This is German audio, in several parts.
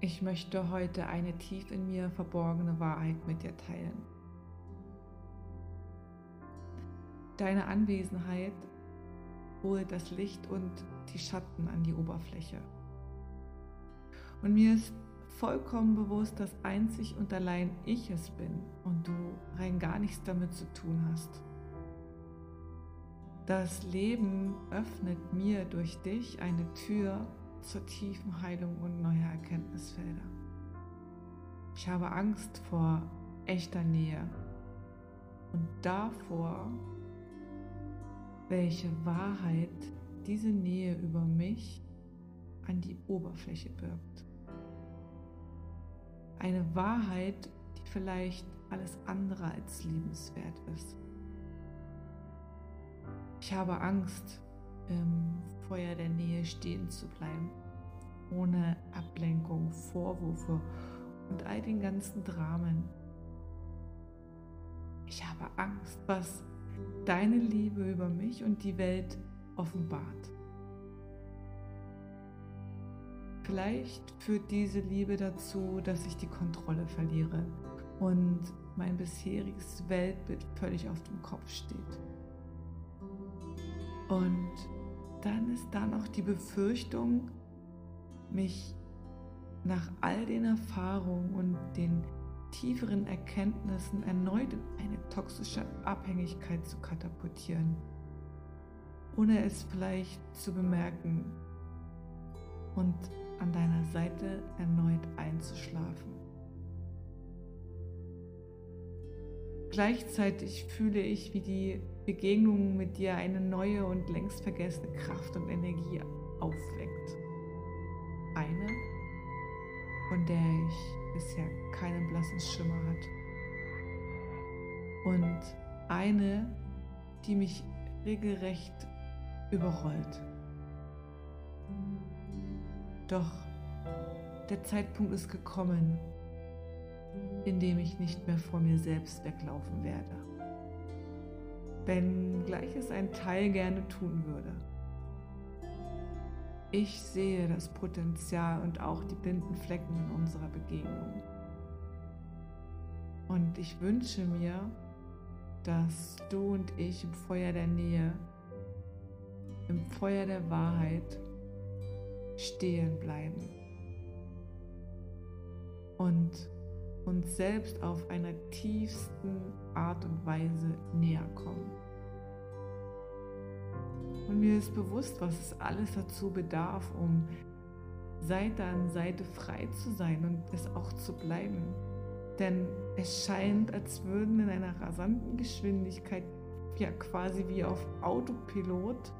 Ich möchte heute eine tief in mir verborgene Wahrheit mit dir teilen. Deine Anwesenheit holt das Licht und die Schatten an die Oberfläche. Und mir ist vollkommen bewusst, dass einzig und allein ich es bin und du rein gar nichts damit zu tun hast. Das Leben öffnet mir durch dich eine Tür zur tiefen Heilung und neuer Erkenntnisfelder. Ich habe Angst vor echter Nähe und davor, welche Wahrheit diese Nähe über mich an die Oberfläche birgt. Eine Wahrheit, die vielleicht alles andere als liebenswert ist. Ich habe Angst, im Feuer der Nähe stehen zu bleiben, ohne Ablenkung, Vorwürfe und all den ganzen Dramen. Ich habe Angst, was deine Liebe über mich und die Welt offenbart. Vielleicht führt diese Liebe dazu, dass ich die Kontrolle verliere und mein bisheriges Weltbild völlig auf dem Kopf steht. Und dann ist da noch die Befürchtung, mich nach all den Erfahrungen und den tieferen Erkenntnissen erneut in eine toxische Abhängigkeit zu katapultieren, ohne es vielleicht zu bemerken und an deiner Seite erneut einzuschlafen. Gleichzeitig fühle ich, wie die Begegnung mit dir eine neue und längst vergessene Kraft und Energie aufweckt. Eine, von der ich bisher keinen blassen Schimmer hatte. Und eine, die mich regelrecht überrollt. Doch der Zeitpunkt ist gekommen, in dem ich nicht mehr vor mir selbst weglaufen werde wenngleich es ein Teil gerne tun würde. Ich sehe das Potenzial und auch die blinden Flecken in unserer Begegnung. Und ich wünsche mir, dass du und ich im Feuer der Nähe, im Feuer der Wahrheit stehen bleiben und uns selbst auf einer tiefsten Art und Weise näher kommen. Und mir ist bewusst, was es alles dazu bedarf, um Seite an Seite frei zu sein und es auch zu bleiben. Denn es scheint, als würden in einer rasanten Geschwindigkeit, ja quasi wie auf Autopilot,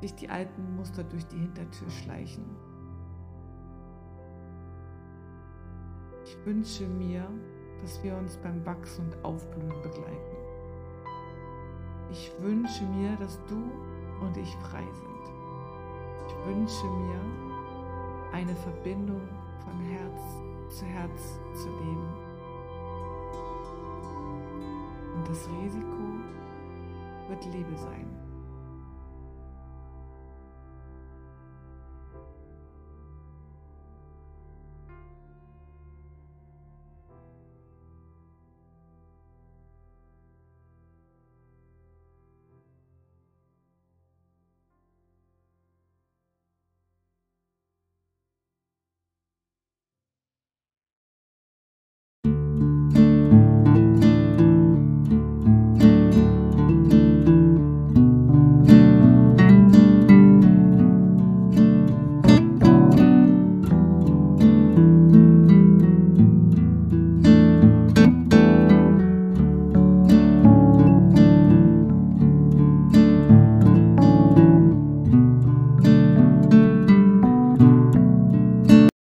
sich die alten Muster durch die Hintertür schleichen. Wünsche mir, dass wir uns beim Wachsen und Aufblühen begleiten. Ich wünsche mir, dass du und ich frei sind. Ich wünsche mir eine Verbindung von Herz zu Herz zu leben. Und das Risiko wird Liebe sein.